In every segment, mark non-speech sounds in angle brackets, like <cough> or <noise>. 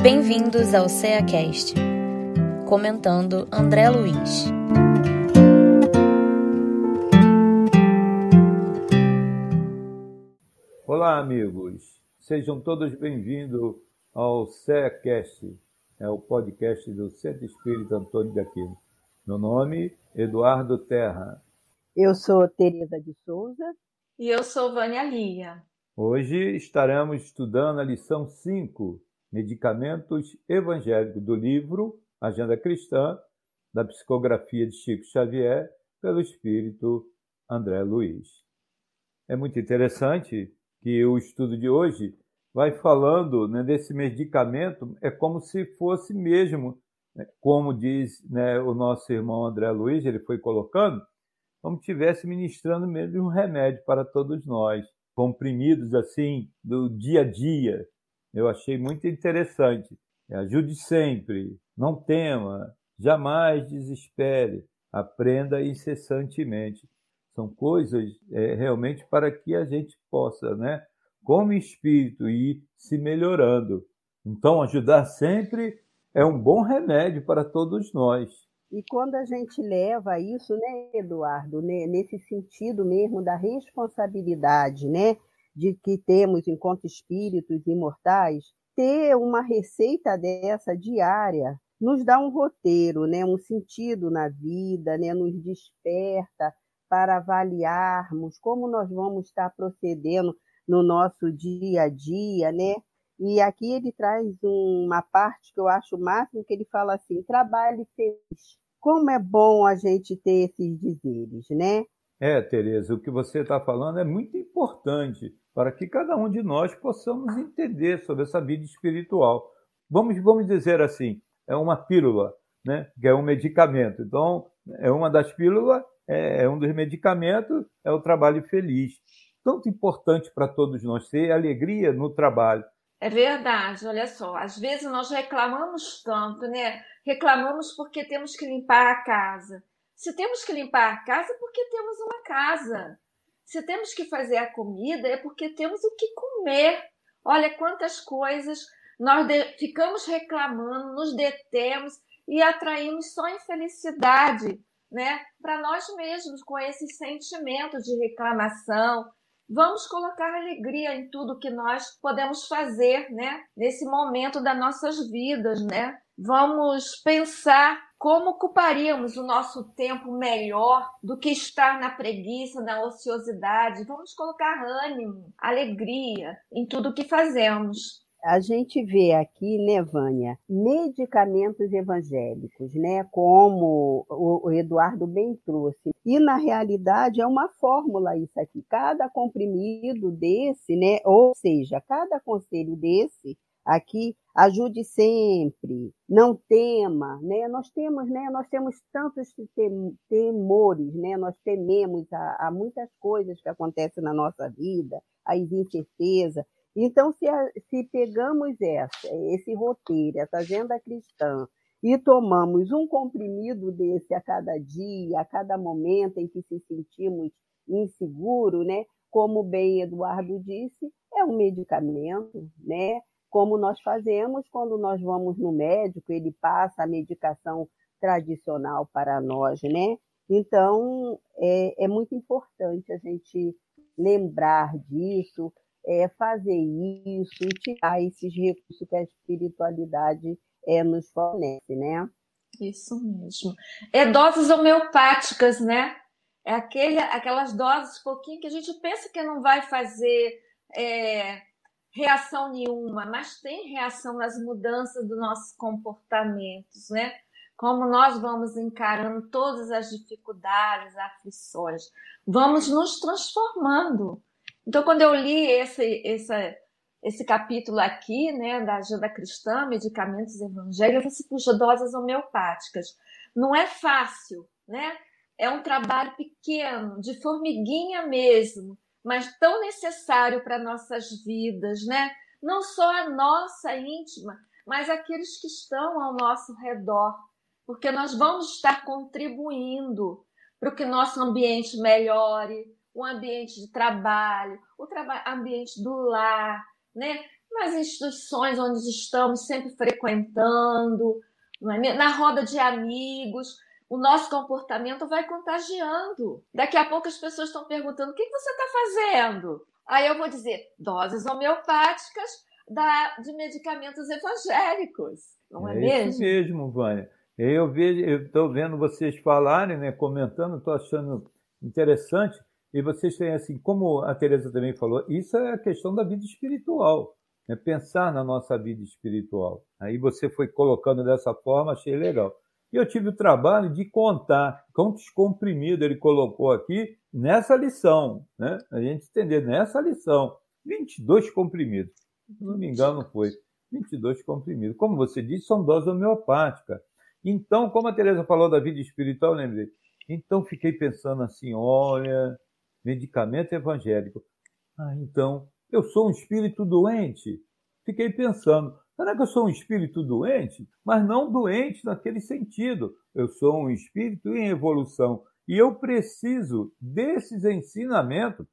Bem-vindos ao CeaCast. Comentando André Luiz. Olá, amigos. Sejam todos bem-vindos ao CeaCast, é o podcast do Centro Espírito Antônio de Aquino. Meu nome, Eduardo Terra. Eu sou Tereza de Souza. E eu sou Vânia Lia. Hoje estaremos estudando a lição 5 Medicamentos Evangélicos do livro Agenda Cristã, da psicografia de Chico Xavier, pelo espírito André Luiz. É muito interessante que o estudo de hoje vai falando né, desse medicamento, é como se fosse mesmo, né, como diz né, o nosso irmão André Luiz, ele foi colocando, como estivesse ministrando mesmo um remédio para todos nós, comprimidos assim do dia a dia, eu achei muito interessante. Ajude sempre, não tema, jamais desespere, aprenda incessantemente. São coisas é, realmente para que a gente possa, né, como espírito, ir se melhorando. Então, ajudar sempre é um bom remédio para todos nós. E quando a gente leva isso, né, Eduardo, né, nesse sentido mesmo da responsabilidade, né, de que temos enquanto espíritos imortais, ter uma receita dessa diária nos dá um roteiro, né, um sentido na vida, né, nos desperta para avaliarmos como nós vamos estar procedendo no nosso dia a dia, né? E aqui ele traz uma parte que eu acho o máximo, que ele fala assim: trabalhe feliz. Como é bom a gente ter esses dizeres, né? É, Tereza, o que você está falando é muito importante para que cada um de nós possamos entender sobre essa vida espiritual. Vamos, vamos dizer assim, é uma pílula, né? que é um medicamento. Então, é uma das pílulas, é, é um dos medicamentos, é o trabalho feliz. Tanto importante para todos nós ter alegria no trabalho. É verdade, olha só. Às vezes nós reclamamos tanto, né? Reclamamos porque temos que limpar a casa. Se temos que limpar a casa, é porque temos uma casa. Se temos que fazer a comida, é porque temos o que comer. Olha quantas coisas nós ficamos reclamando, nos detemos e atraímos só infelicidade, né? Para nós mesmos com esse sentimento de reclamação. Vamos colocar alegria em tudo que nós podemos fazer, né? Nesse momento das nossas vidas, né? Vamos pensar como ocuparíamos o nosso tempo melhor do que estar na preguiça, na ociosidade? Vamos colocar ânimo, alegria em tudo que fazemos. A gente vê aqui, né, Vânia, medicamentos evangélicos, né, como o Eduardo bem trouxe. E na realidade é uma fórmula isso aqui. Cada comprimido desse, né, ou seja, cada conselho desse aqui ajude sempre, não tema, né? Nós temos, né? Nós temos tantos temores, né? Nós tememos a, a muitas coisas que acontecem na nossa vida, as incertezas. Então, se, se pegamos essa, esse roteiro, essa agenda cristã, e tomamos um comprimido desse a cada dia, a cada momento em que se sentimos inseguro, né? Como bem Eduardo disse, é um medicamento, né? Como nós fazemos quando nós vamos no médico, ele passa a medicação tradicional para nós, né? Então, é, é muito importante a gente lembrar disso, é, fazer isso e tirar esses recursos que a espiritualidade é, nos fornece, né? Isso mesmo. É doses homeopáticas, né? É aquele, aquelas doses pouquinho que a gente pensa que não vai fazer é, reação nenhuma, mas tem reação nas mudanças dos nossos comportamentos, né? Como nós vamos encarando todas as dificuldades, aflições, vamos nos transformando. Então, quando eu li esse, esse, esse capítulo aqui, né, da agenda cristã, medicamentos evangélicos, eu falei assim, puxa, doses homeopáticas. Não é fácil, né? É um trabalho pequeno, de formiguinha mesmo, mas tão necessário para nossas vidas, né? Não só a nossa íntima, mas aqueles que estão ao nosso redor, porque nós vamos estar contribuindo para que nosso ambiente melhore, o ambiente de trabalho, o traba ambiente do lar, né? nas instituições onde estamos sempre frequentando, é na roda de amigos, o nosso comportamento vai contagiando. Daqui a pouco as pessoas estão perguntando: o que você está fazendo? Aí eu vou dizer: doses homeopáticas da, de medicamentos evangélicos. Não é, é mesmo? Isso mesmo, Vânia. Eu estou vendo vocês falarem, né, comentando, estou achando interessante. E vocês têm assim, como a Teresa também falou, isso é a questão da vida espiritual, né? pensar na nossa vida espiritual. Aí você foi colocando dessa forma, achei legal. E eu tive o trabalho de contar quantos comprimidos ele colocou aqui nessa lição, né? A gente entender nessa lição. 22 comprimidos. Se não me engano, foi 22 comprimidos. Como você disse, são doses homeopáticas. Então, como a Teresa falou da vida espiritual, lembrei. Então, fiquei pensando assim: olha, medicamento evangélico. Ah, então, eu sou um espírito doente. Fiquei pensando: será que eu sou um espírito doente? Mas não doente naquele sentido. Eu sou um espírito em evolução. E eu preciso desses ensinamentos,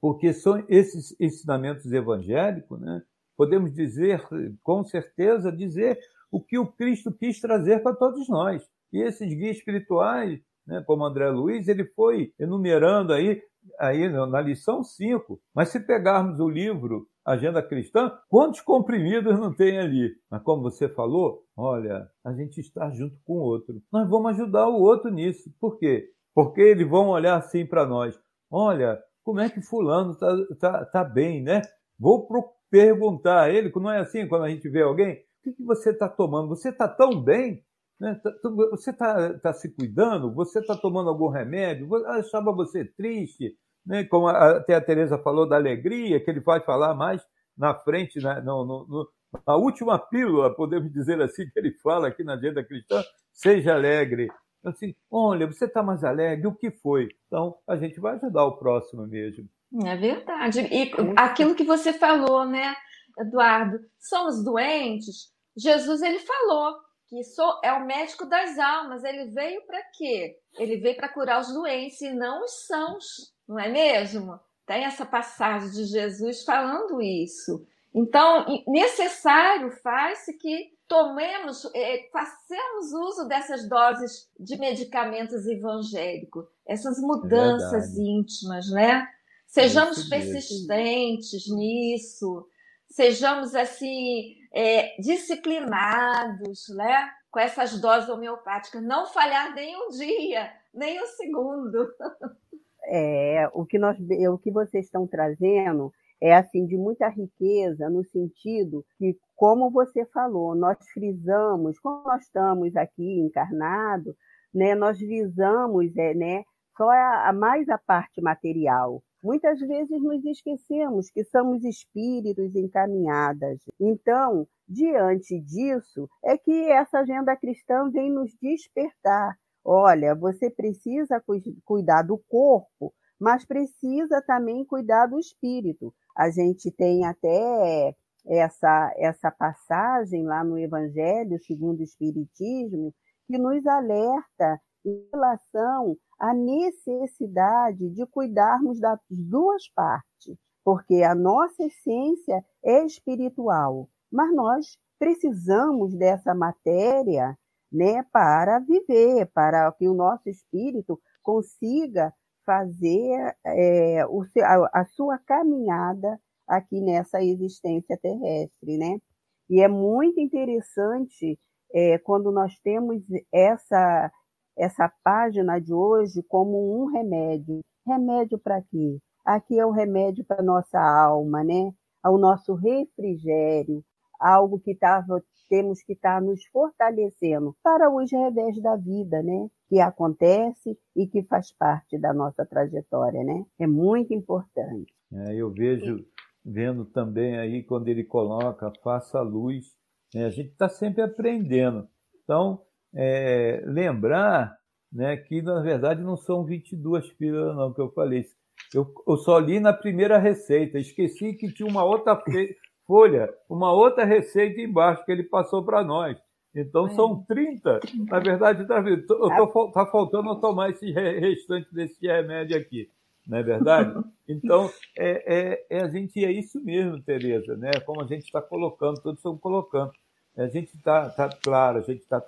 porque são esses ensinamentos evangélicos, né? podemos dizer, com certeza, dizer o que o Cristo quis trazer para todos nós. E esses guias espirituais, né, como André Luiz, ele foi enumerando aí, aí na lição 5. Mas se pegarmos o livro Agenda Cristã, quantos comprimidos não tem ali? Mas como você falou, olha, a gente está junto com o outro. Nós vamos ajudar o outro nisso. Por quê? Porque eles vão olhar assim para nós. Olha, como é que fulano está tá, tá bem, né? Vou perguntar a ele, não é assim quando a gente vê alguém, o que, que você está tomando? Você está tão bem? Né? Tá, você está tá se cuidando? Você está tomando algum remédio? Achava você triste? Né? Como até a Tereza falou da alegria, que ele vai falar mais na frente, né? no, no, na última pílula, podemos dizer assim, que ele fala aqui na Agenda Cristã, seja alegre. Assim, olha, você está mais alegre, o que foi? Então, a gente vai ajudar o próximo mesmo. É verdade. E aquilo que você falou, né, Eduardo? Somos doentes. Jesus, ele falou que sou, é o médico das almas. Ele veio para quê? Ele veio para curar os doentes e não os sãos, não é mesmo? Tem essa passagem de Jesus falando isso. Então, necessário faz-se que tomemos, é, façamos uso dessas doses de medicamentos evangélicos, essas é mudanças íntimas, né? Sejamos persistentes nisso, sejamos assim é, disciplinados, né? Com essas doses homeopáticas, não falhar nem um dia, nem um segundo. <laughs> É, o que nós, o que vocês estão trazendo é assim de muita riqueza no sentido que, como você falou, nós frisamos, como nós estamos aqui encarnados, né, nós visamos, é, né, só a, a mais a parte material. Muitas vezes nos esquecemos que somos espíritos encaminhadas. Então, diante disso, é que essa agenda cristã vem nos despertar. Olha, você precisa cuidar do corpo, mas precisa também cuidar do espírito. A gente tem até essa, essa passagem lá no Evangelho segundo o Espiritismo que nos alerta em relação à necessidade de cuidarmos das duas partes, porque a nossa essência é espiritual, mas nós precisamos dessa matéria né, para viver, para que o nosso espírito consiga fazer é, o, a, a sua caminhada aqui nessa existência terrestre, né? E é muito interessante é, quando nós temos essa essa página de hoje como um remédio. Remédio para quê? Aqui é o remédio para nossa alma, né? Ao nosso refrigério, algo que tava, temos que estar tá nos fortalecendo para os revés da vida, né? Que acontece e que faz parte da nossa trajetória, né? É muito importante. É, eu vejo, vendo também aí quando ele coloca, faça luz, né? a gente está sempre aprendendo. Então, é, lembrar né, que, na verdade, não são 22 pílulas, não, que eu falei. Eu, eu só li na primeira receita, esqueci que tinha uma outra <laughs> folha, uma outra receita embaixo que ele passou para nós. Então é. são 30. Na verdade, está tá, tá faltando eu tomar esse restante desse remédio aqui. não é verdade? <laughs> Então, é, é, é, a gente é isso mesmo, Tereza, né? Como a gente está colocando, todos estão colocando. A gente está, tá, claro, a gente está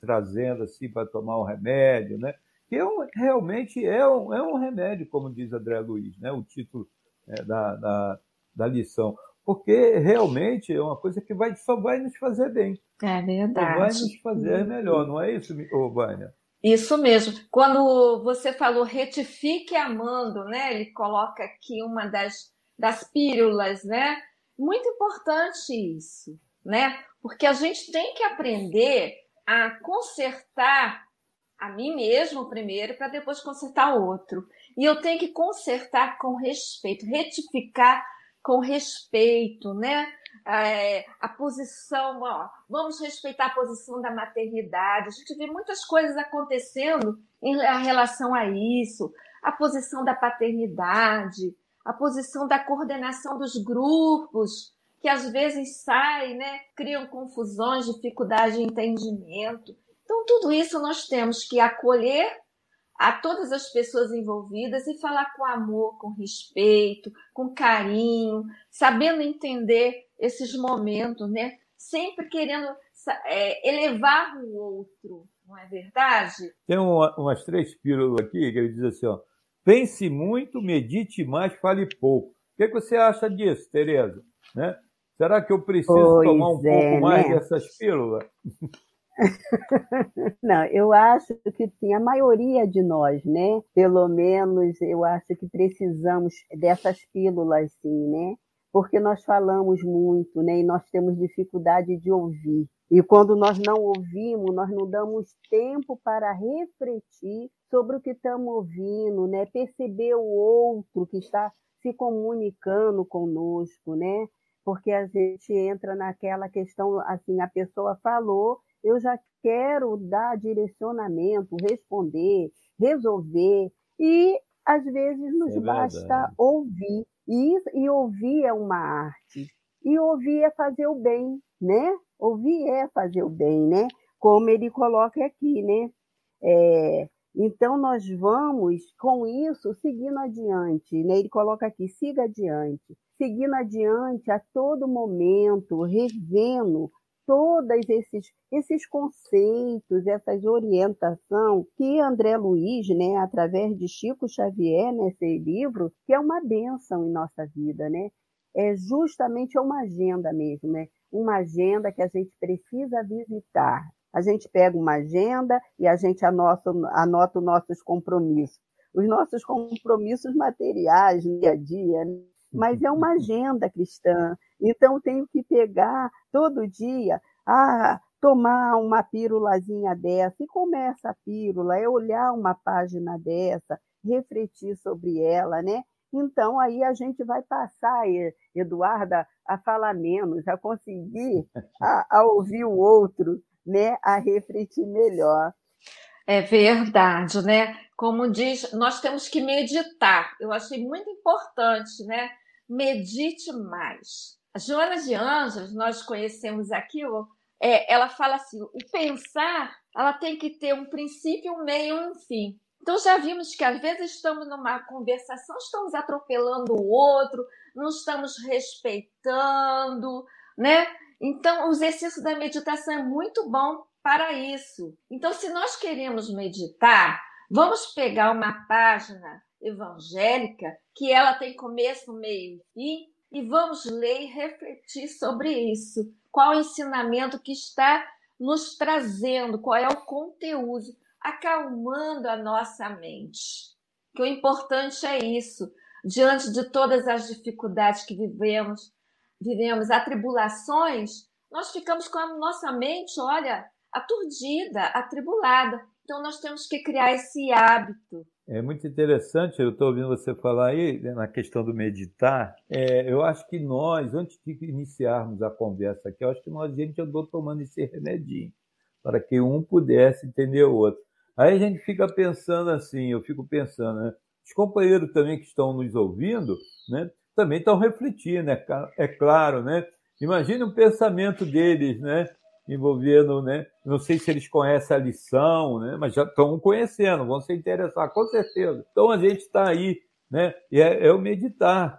trazendo assim para tomar um remédio, né? Que é um, realmente é um, é um remédio, como diz André Luiz, né? O título é, da, da, da lição porque realmente é uma coisa que vai, só vai nos fazer bem. É verdade. Só vai nos fazer melhor, não é isso, Vânia? Isso mesmo. Quando você falou retifique amando, né? Ele coloca aqui uma das, das pílulas, né? Muito importante isso, né? Porque a gente tem que aprender a consertar a mim mesmo primeiro para depois consertar o outro. E eu tenho que consertar com respeito, retificar com respeito, né? É, a posição, ó, vamos respeitar a posição da maternidade. A gente vê muitas coisas acontecendo em relação a isso, a posição da paternidade, a posição da coordenação dos grupos, que às vezes saem, né, criam confusões, dificuldade de entendimento. Então, tudo isso nós temos que acolher a todas as pessoas envolvidas e falar com amor, com respeito, com carinho, sabendo entender esses momentos, né? Sempre querendo é, elevar o outro, não é verdade? Tem uma, umas três pílulas aqui que ele diz assim, ó, pense muito, medite mais, fale pouco. O que, que você acha disso, Tereza? Né? Será que eu preciso pois tomar um é, pouco mais né? dessas pílulas? <laughs> <laughs> Não, eu acho que sim, a maioria de nós, né? Pelo menos eu acho que precisamos dessas pílulas, sim, né? Porque nós falamos muito, né? E nós temos dificuldade de ouvir. E quando nós não ouvimos, nós não damos tempo para refletir sobre o que estamos ouvindo, né? Perceber o outro que está se comunicando conosco, né? Porque a gente entra naquela questão assim, a pessoa falou, eu já quero dar direcionamento, responder, resolver, e às vezes nos é basta ouvir. E, e ouvir é uma arte. E ouvir é fazer o bem, né? Ouvir é fazer o bem, né? Como ele coloca aqui, né? É, então nós vamos com isso seguindo adiante, né? Ele coloca aqui, siga adiante, seguindo adiante a todo momento, revendo todos esses, esses conceitos, essas orientação que André Luiz, né, através de Chico Xavier, nesse livro, que é uma benção em nossa vida, né? É justamente uma agenda mesmo, né? Uma agenda que a gente precisa visitar. A gente pega uma agenda e a gente anota, anota os nossos compromissos. Os nossos compromissos materiais, dia a dia, né? Mas é uma agenda cristã. Então, tenho que pegar todo dia, ah, tomar uma pílulazinha dessa. E começa a pílula, é olhar uma página dessa, refletir sobre ela, né? Então, aí a gente vai passar, Eduarda, a falar menos, a conseguir <laughs> a, a ouvir o outro, né? a refletir melhor. É verdade, né? Como diz, nós temos que meditar. Eu achei muito importante, né? Medite mais. A Joana de Anjos, nós conhecemos aqui, é, ela fala assim: o pensar, ela tem que ter um princípio, um meio e um fim. Então já vimos que às vezes estamos numa conversação, estamos atropelando o outro, não estamos respeitando, né? Então o exercício da meditação é muito bom para isso. Então, se nós queremos meditar, vamos pegar uma página evangélica que ela tem começo, meio e fim e vamos ler e refletir sobre isso. Qual o ensinamento que está nos trazendo, qual é o conteúdo, acalmando a nossa mente. Que o importante é isso, diante de todas as dificuldades que vivemos, vivemos, atribulações, nós ficamos com a nossa mente, olha, aturdida, atribulada. Então, nós temos que criar esse hábito. É muito interessante, eu estou ouvindo você falar aí né, na questão do meditar. É, eu acho que nós, antes de iniciarmos a conversa aqui, eu acho que nós, gente andou tomando esse remedinho, para que um pudesse entender o outro. Aí a gente fica pensando assim, eu fico pensando, né? Os companheiros também que estão nos ouvindo, né? Também estão refletindo, né? É claro, né? Imagine o pensamento deles, né? Envolvendo, né? Não sei se eles conhecem a lição, né? Mas já estão conhecendo, vão se interessar, com certeza. Então a gente está aí né? E é, é o meditar.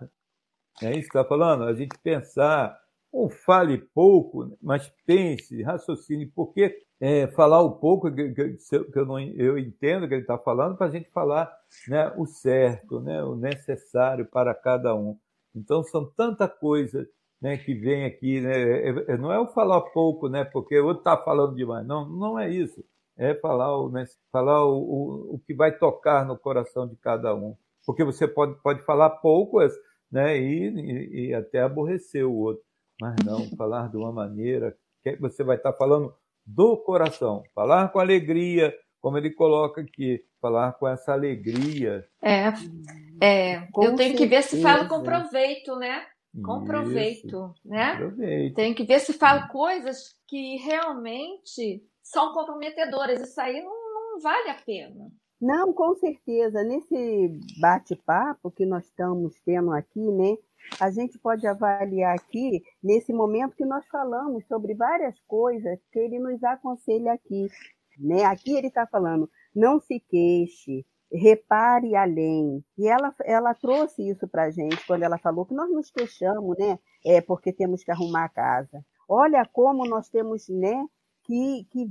É isso que está falando? A gente pensar, ou fale pouco, mas pense, raciocine, porque é, falar o pouco que, que, que eu, não, eu entendo que ele está falando, para a gente falar né, o certo, né, o necessário para cada um. Então, são tanta coisa né, que vem aqui. Né, é, é, não é o falar pouco, né, porque o outro está falando demais. Não, não é isso. É falar, o, né, falar o, o, o que vai tocar no coração de cada um. Porque você pode, pode falar pouco né, e, e, e até aborrecer o outro. Mas não, <laughs> falar de uma maneira que você vai estar tá falando do coração. Falar com alegria, como ele coloca aqui, falar com essa alegria. É, é eu tenho certeza. que ver se falo com proveito, né? Com proveito, né? Proveito. Tem que ver se falo coisas que realmente são comprometedoras. Isso aí não, não vale a pena. Não, com certeza. Nesse bate-papo que nós estamos tendo aqui, né? a gente pode avaliar aqui, nesse momento que nós falamos sobre várias coisas que ele nos aconselha aqui. Né? Aqui ele está falando, não se queixe, repare além. E ela, ela trouxe isso para a gente quando ela falou que nós nos queixamos, né? É porque temos que arrumar a casa. Olha como nós temos, né? Que, que,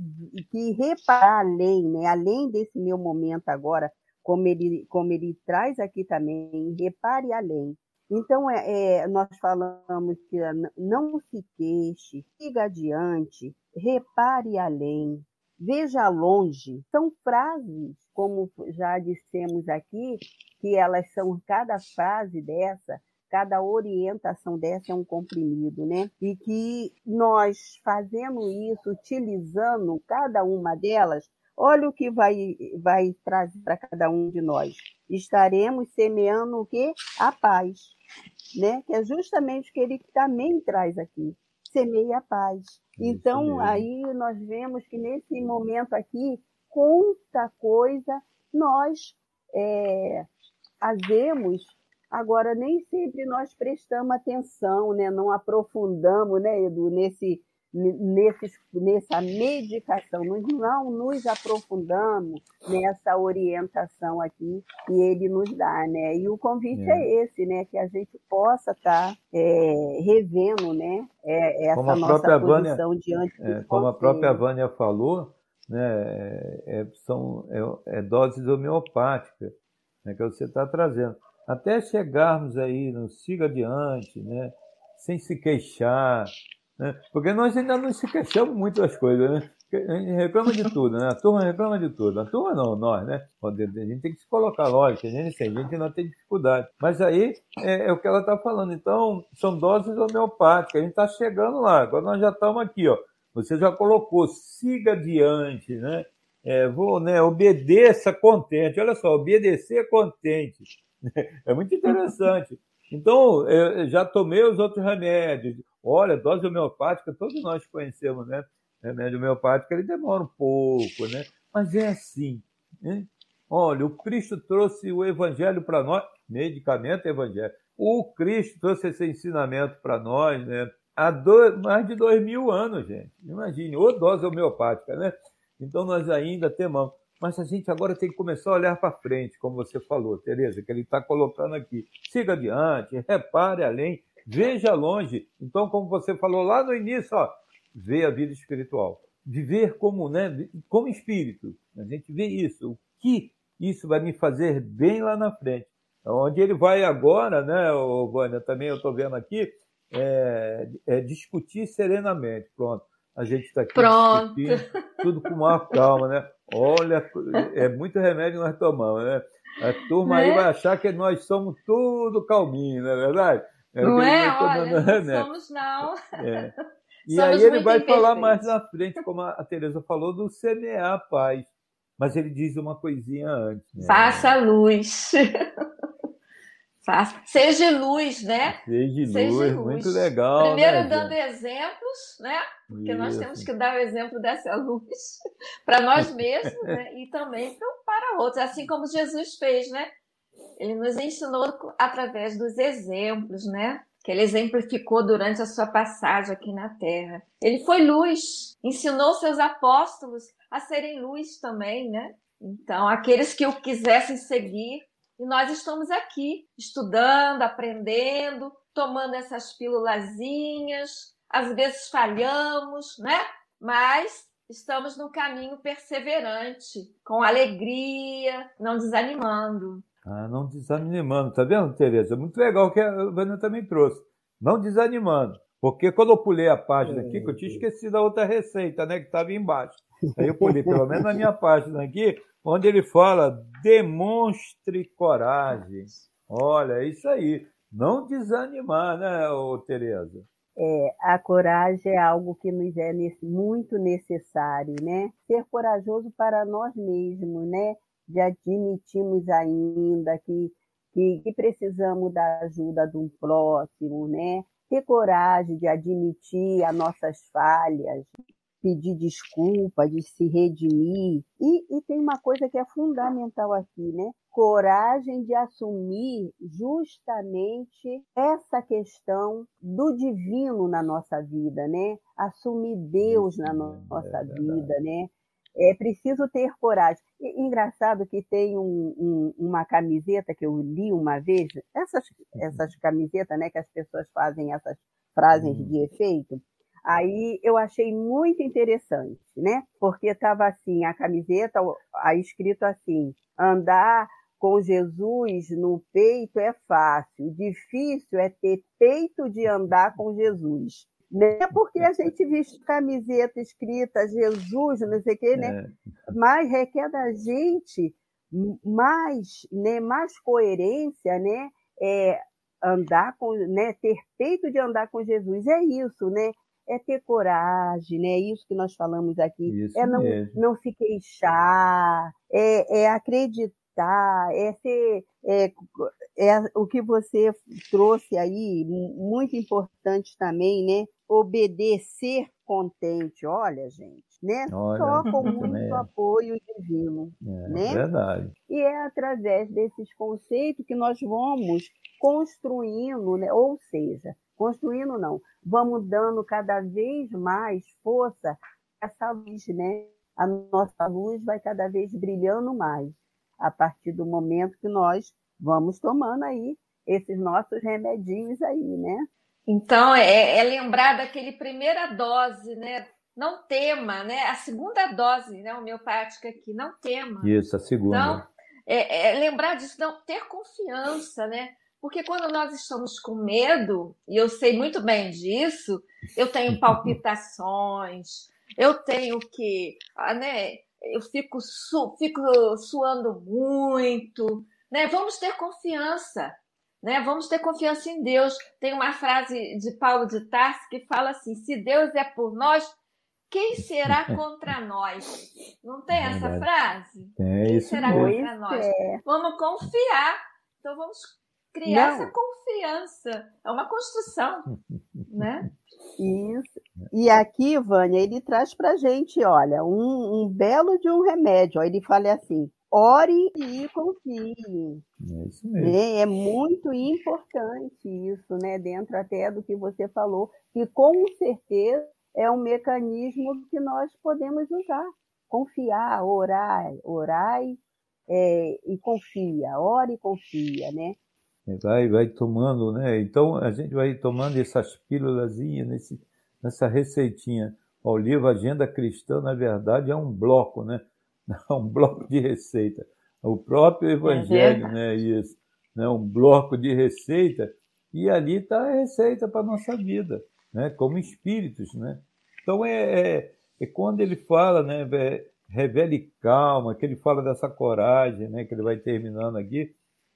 que reparar além, né? Além desse meu momento agora, como ele, como ele traz aqui também, repare além. Então, é, é, nós falamos que não se queixe, siga adiante, repare além, veja longe. São frases, como já dissemos aqui, que elas são, cada frase dessa, cada orientação dessa é um comprimido, né? E que nós fazendo isso, utilizando cada uma delas, olha o que vai, vai trazer para cada um de nós. Estaremos semeando o quê? A paz né? que é justamente o que ele também traz aqui, semeia a paz. então, aí nós vemos que nesse momento aqui, quanta coisa nós é, fazemos, agora nem sempre nós prestamos atenção, né? não aprofundamos, né, Edu, nesse nesse, nessa medicação, nós não nos aprofundamos nessa orientação aqui que ele nos dá, né? E o convite é, é esse, né? Que a gente possa estar tá, é, revendo, né? É, essa nossa posição Vânia, diante é, Como a própria Vânia falou, né? É, é, são é, doses homeopáticas né, que você está trazendo. Até chegarmos aí no siga adiante, né? Sem se queixar, né? Porque nós ainda não se queixamos muito das coisas, né? A gente reclama de tudo, né? A turma reclama de tudo. A turma não, nós, né? A gente tem que se colocar, lógico, a gente, a gente não tem dificuldade. Mas aí é, é o que ela está falando. Então, são doses homeopáticas. A gente está chegando lá. Agora nós já estamos aqui, ó. Você já colocou, siga adiante, né? É, vou, né? Obedeça contente. Olha só, obedecer contente. <laughs> É muito interessante. Então, eu já tomei os outros remédios. Olha, dose homeopática, todos nós conhecemos, né? Remédio homeopático, ele demora um pouco, né? Mas é assim. Né? Olha, o Cristo trouxe o evangelho para nós, medicamento é evangelho. O Cristo trouxe esse ensinamento para nós, né? Há dois, mais de dois mil anos, gente. Imagine, ou dose homeopática, né? Então nós ainda temamos. Mas a gente agora tem que começar a olhar para frente, como você falou, Tereza, que ele está colocando aqui. Siga adiante, repare além, veja longe. Então, como você falou lá no início, ó, vê a vida espiritual. Viver como, né, como espírito. A gente vê isso. O que isso vai me fazer bem lá na frente. Onde ele vai agora, né, Vânia, também eu estou vendo aqui, é, é discutir serenamente. Pronto a gente está aqui Pronto. tudo com maior calma, né? Olha, é muito remédio que nós tomamos, né? A turma né? aí vai achar que nós somos tudo calminho, não é verdade? É não é? Olha, não somos não. É. <laughs> E somos aí ele vai falar mais na frente, como a Tereza falou, do semear a paz. Mas ele diz uma coisinha antes. Né? Faça luz. <laughs> Seja luz, né? Seja, Seja luz, luz, muito legal. Primeiro né, dando gente? exemplos, né? Porque Isso. nós temos que dar o exemplo dessa <laughs> luz para nós mesmos né? e também para outros, assim como Jesus fez, né? Ele nos ensinou através dos exemplos, né? Que ele exemplificou durante a sua passagem aqui na Terra. Ele foi luz, ensinou seus apóstolos a serem luz também, né? Então, aqueles que o quisessem seguir E nós estamos aqui estudando, aprendendo, tomando essas pílulazinhas, às vezes falhamos, né? Mas estamos no caminho perseverante, com alegria, não desanimando. Ah, não desanimando, tá vendo, Tereza? Muito legal que a Vânia também trouxe. Não desanimando. Porque quando eu pulei a página aqui, que eu tinha esquecido a outra receita, né? Que estava embaixo. Aí eu pulei, pelo menos na minha página aqui, onde ele fala: demonstre coragem. Olha, é isso aí. Não desanimar, né, Tereza? É, a coragem é algo que nos é muito necessário, né? Ser corajoso para nós mesmos, né? De admitirmos ainda que, que, que precisamos da ajuda de um próximo, né? Ter coragem de admitir as nossas falhas, pedir desculpa, de se redimir. E, e tem uma coisa que é fundamental aqui, né? Coragem de assumir justamente essa questão do divino na nossa vida, né? Assumir Deus na nossa é vida, né? É preciso ter coragem. E, engraçado que tem um, um, uma camiseta que eu li uma vez, essas, essas camisetas, né, que as pessoas fazem essas frases de uhum. efeito, Aí eu achei muito interessante, né? Porque estava assim, a camiseta, aí escrito assim: andar com Jesus no peito é fácil, difícil é ter peito de andar com Jesus. Não é porque a gente veste camiseta escrita Jesus, não sei o quê, né? É. Mas requer da gente mais, né, mais coerência, né? É, andar com, né, ter peito de andar com Jesus. É isso, né? É ter coragem, né? É isso que nós falamos aqui. Isso é não, não se queixar, é, é acreditar, é ser. É, é o que você trouxe aí, muito importante também, né? Obedecer contente. Olha, gente, né? Olha, Só com muito é. apoio divino. É, né? verdade. E é através desses conceitos que nós vamos construindo, né? ou seja, construindo não, vamos dando cada vez mais força a essa luz, né? A nossa luz vai cada vez brilhando mais a partir do momento que nós vamos tomando aí esses nossos remedinhos aí, né? Então, é, é lembrar daquele primeira dose, né? Não tema, né? A segunda dose, né? Homeopática aqui, não tema. Isso, a segunda. Então, é, é lembrar disso, não ter confiança, né? Porque quando nós estamos com medo, e eu sei muito bem disso, eu tenho palpitações, eu tenho que, ah, né, eu fico, su, fico suando muito, né? Vamos ter confiança, né? Vamos ter confiança em Deus. Tem uma frase de Paulo de Tarso que fala assim: se Deus é por nós, quem será <laughs> contra nós? Não tem essa frase? É quem isso será mesmo. contra nós? É. Vamos confiar. Então vamos criar Não. essa confiança. É uma construção, né? Isso. E aqui, Vânia, ele traz para gente, olha, um, um, belo de um remédio. Ele fala assim: ore e confie. É isso mesmo. É, é muito importante isso, né? Dentro até do que você falou, que com certeza é um mecanismo que nós podemos usar. Confiar, orar, orar é, e confia, ore e confia, né? Vai, vai tomando, né? Então a gente vai tomando essas pílulas nesse, nessa receitinha. O livro Agenda Cristã, na verdade, é um bloco, né? <laughs> É um bloco de receita. O próprio Evangelho, é né? Isso, né? Um bloco de receita e ali está a receita para a nossa vida, né? Como espíritos, né? Então é, é, é quando ele fala, né? É, revele calma, que ele fala dessa coragem, né? Que ele vai terminando aqui,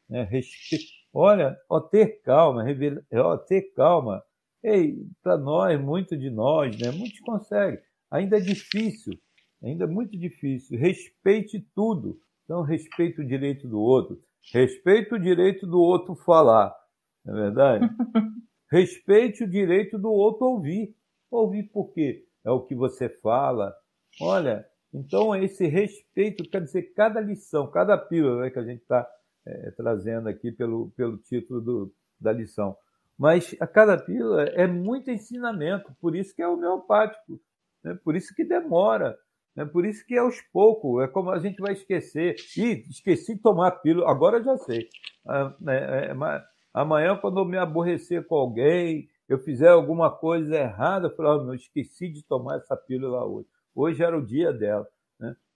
né? Respeito Olha, ó, ter calma, ó, ter calma. Ei, para nós, muito de nós, né? Muitos conseguem. Ainda é difícil, ainda é muito difícil. Respeite tudo. Então, respeite o direito do outro. Respeite o direito do outro falar. Não é verdade? <laughs> respeite o direito do outro ouvir. Ouvir por quê? É o que você fala. Olha, então esse respeito quer dizer cada lição, cada pílula né, que a gente está é, trazendo aqui pelo, pelo título do, da lição. Mas a cada pílula é muito ensinamento, por isso que é homeopático, né? por isso que demora. Né? Por isso que é aos poucos, é como a gente vai esquecer. Ih, esqueci de tomar pílula, agora já sei. Ah, é, é, amanhã, quando eu me aborrecer com alguém, eu fizer alguma coisa errada, eu falo, oh, esqueci de tomar essa pílula hoje. Hoje era o dia dela.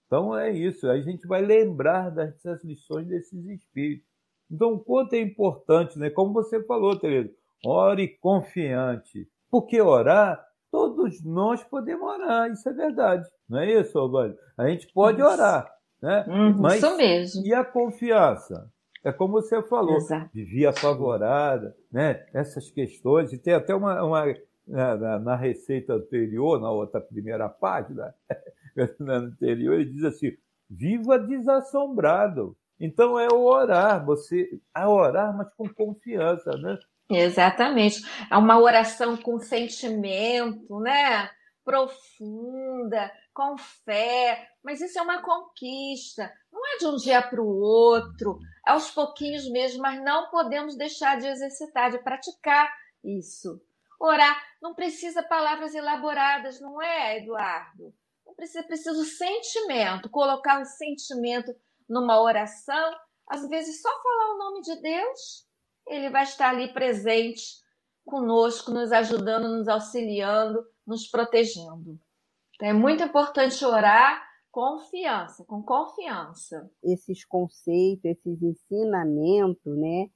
Então é isso, a gente vai lembrar dessas lições desses espíritos. Então, o quanto é importante, né? Como você falou, Tereza, ore confiante. Porque orar, todos nós podemos orar, isso é verdade. Não é isso, Ovalho? A gente pode isso. orar, né? Uhum, Mas, isso mesmo. E a confiança? É como você falou, Exato. vivia apavorada, né? Essas questões, e tem até uma, uma na, na, receita anterior, na outra primeira página, na <laughs> <laughs> anterior, ele diz assim: viva desassombrado. Então é o orar, você a orar, mas com confiança, né? Exatamente. É uma oração com sentimento, né? Profunda, com fé, mas isso é uma conquista. Não é de um dia para o outro, é aos pouquinhos mesmo, mas não podemos deixar de exercitar, de praticar isso. Orar não precisa palavras elaboradas, não é, Eduardo? Não precisa, precisa o sentimento, colocar o sentimento numa oração, às vezes só falar o nome de Deus, ele vai estar ali presente conosco, nos ajudando, nos auxiliando, nos protegendo. Então, é muito importante orar confiança, com confiança. Esses conceitos, esses ensinamentos, né,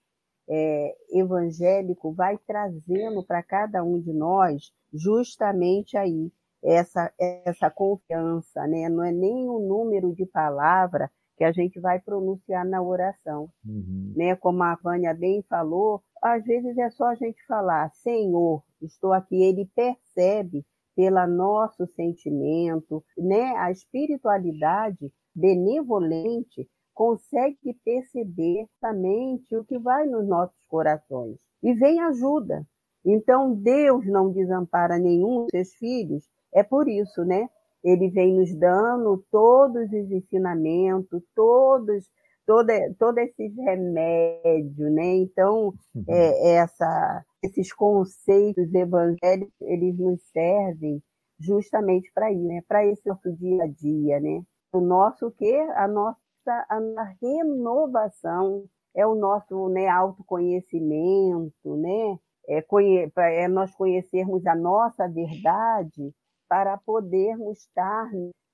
é, evangélico vai trazendo para cada um de nós justamente aí essa essa confiança, né? Não é nem o número de palavra que a gente vai pronunciar na oração. Uhum. Né? Como a Vânia bem falou, às vezes é só a gente falar, Senhor, estou aqui. Ele percebe pelo nosso sentimento, né? A espiritualidade benevolente consegue perceber somente o que vai nos nossos corações e vem ajuda. Então Deus não desampara nenhum dos seus filhos, é por isso, né? ele vem nos dando todos os ensinamentos, todos toda, todos esses remédios, né? Então, uhum. é, essa, esses conceitos evangélicos, eles nos servem justamente para isso, né? Para esse nosso dia a dia, né? O nosso quê? A nossa a, a renovação é o nosso né, autoconhecimento, né? É, conhe, é nós conhecermos a nossa verdade para podermos estar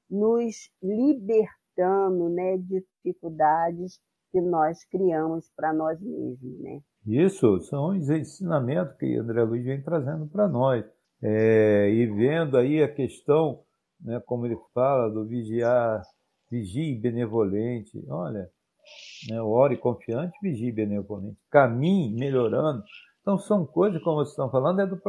nos libertando né, de dificuldades que nós criamos para nós mesmos. Né? Isso são os ensinamentos que André Luiz vem trazendo para nós. É, e vendo aí a questão, né, como ele fala, do vigiar, vigie benevolente. Olha, né, ore confiante, vigie benevolente. Caminhe melhorando. Então são coisas, como vocês estão falando, é, do,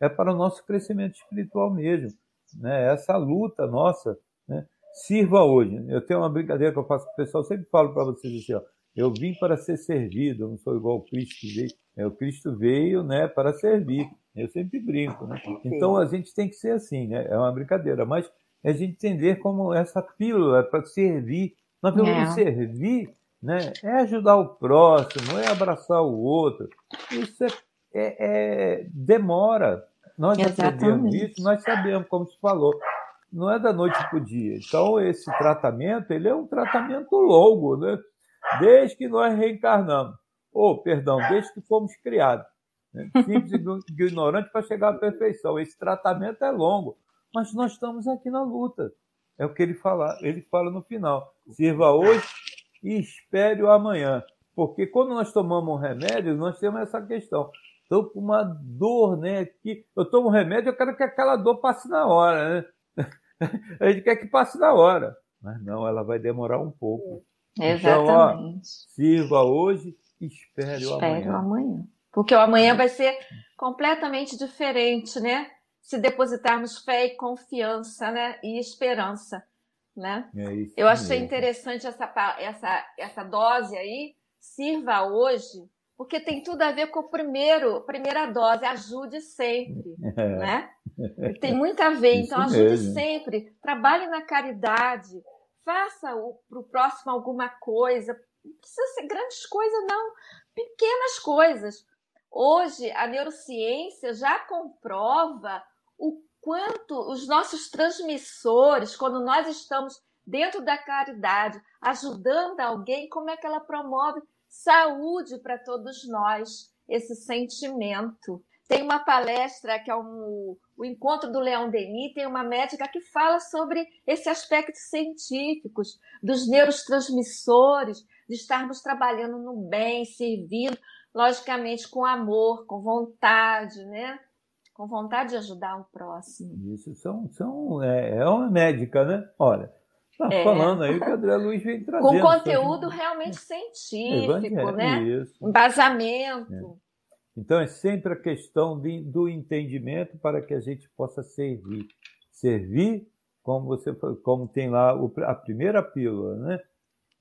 é para o nosso crescimento espiritual mesmo né? Essa luta nossa, né? Sirva hoje. Eu tenho uma brincadeira que eu faço com o pessoal, sempre falo para vocês assim, ó, eu vim para ser servido, eu não sou igual o Cristo que veio. É, o Cristo veio, né, para servir. Eu sempre brinco, né? Então a gente tem que ser assim, né? É uma brincadeira, mas é a gente entender como essa pílula é para servir. Nós vamos é. servir, né? É ajudar o próximo, é abraçar o outro. Isso é, é, é demora, nós aprendemos isso, nós sabemos, como se falou, não é da noite para o dia. Então, esse tratamento, ele é um tratamento longo, né? Desde que nós reencarnamos. Ou, oh, perdão, desde que fomos criados. Né? Simples e ignorante para chegar à perfeição. Esse tratamento é longo, mas nós estamos aqui na luta. É o que ele fala, ele fala no final. Sirva hoje e espere o amanhã. Porque quando nós tomamos um remédio, nós temos essa questão. Estou com uma dor, né? Que eu tomo remédio, eu quero que aquela dor passe na hora, né? <laughs> A gente quer que passe na hora. Mas não, ela vai demorar um pouco. Exatamente. Então, ó, sirva hoje espere, espere o amanhã. Espere o amanhã. Porque o amanhã vai ser completamente diferente, né? Se depositarmos fé e confiança, né? E esperança, né? É Eu achei mesmo. interessante essa, essa, essa dose aí. Sirva hoje porque tem tudo a ver com o primeiro, primeira dose, ajude sempre, <laughs> é. né? Tem muito a ver, então ajude mesmo. sempre, trabalhe na caridade, faça para o próximo alguma coisa, não precisa ser grandes coisas não, pequenas coisas. Hoje a neurociência já comprova o quanto os nossos transmissores, quando nós estamos dentro da caridade, ajudando alguém, como é que ela promove saúde para todos nós, esse sentimento. Tem uma palestra que é um, o encontro do Leão Denis, tem uma médica que fala sobre esse aspecto científicos, dos neurotransmissores, de estarmos trabalhando no bem, servindo, logicamente com amor, com vontade, né? Com vontade de ajudar o próximo. Isso são, são é, é uma médica, né? Olha, Tá é. falando aí que o André Luiz vem trazendo. Com conteúdo realmente científico, né? Isso. Embasamento. É. Então é sempre a questão de, do entendimento para que a gente possa servir. Servir, como você como tem lá o, a primeira pílula, né?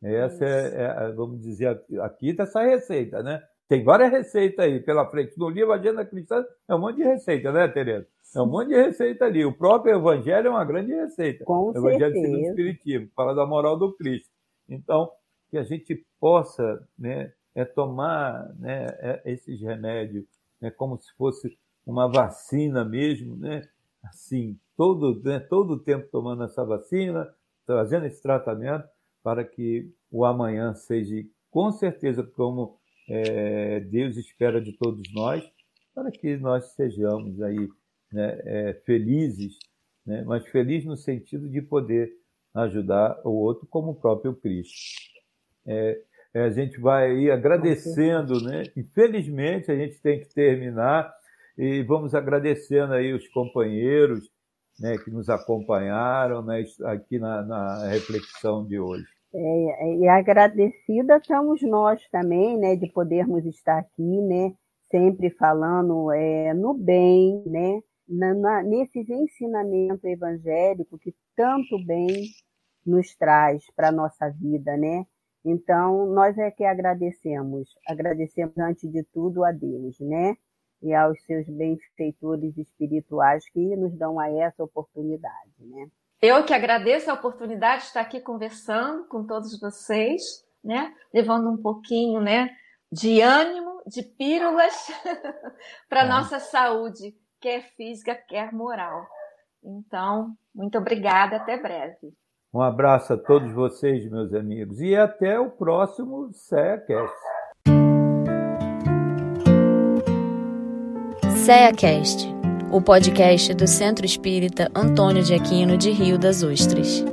Essa é, é, vamos dizer, aqui está essa receita, né? Tem várias receitas aí pela frente. No livro Agenda Cristã é um monte de receita, né, Tereza? É um monte de receita ali. O próprio Evangelho é uma grande receita. Com o Evangelho certeza. segundo o Espiritismo, fala da moral do Cristo. Então, que a gente possa né, é tomar né, é, esses remédios né, como se fosse uma vacina mesmo, né? Assim, todo, né, todo o tempo tomando essa vacina, trazendo esse tratamento para que o amanhã seja, com certeza, como é, Deus espera de todos nós, para que nós sejamos aí né, é, felizes, né, mas felizes no sentido de poder ajudar o outro como o próprio Cristo. É, é, a gente vai aí agradecendo, né? Infelizmente a gente tem que terminar e vamos agradecendo aí os companheiros né, que nos acompanharam né, aqui na, na reflexão de hoje. É, e agradecida estamos nós também, né, de podermos estar aqui, né, sempre falando é, no bem, né, na, na, nesses ensinamentos evangélicos que tanto bem nos traz para a nossa vida, né? Então, nós é que agradecemos, agradecemos antes de tudo a Deus, né? E aos seus benfeitores espirituais que nos dão a essa oportunidade, né? Eu que agradeço a oportunidade de estar aqui conversando com todos vocês, né? Levando um pouquinho, né, de ânimo, de pílulas <laughs> para a é. nossa saúde, quer física, quer moral. Então, muito obrigada, até breve. Um abraço a todos vocês, meus amigos, e até o próximo SEACast. SEACast o podcast do Centro Espírita Antônio de Aquino de Rio das Ostras.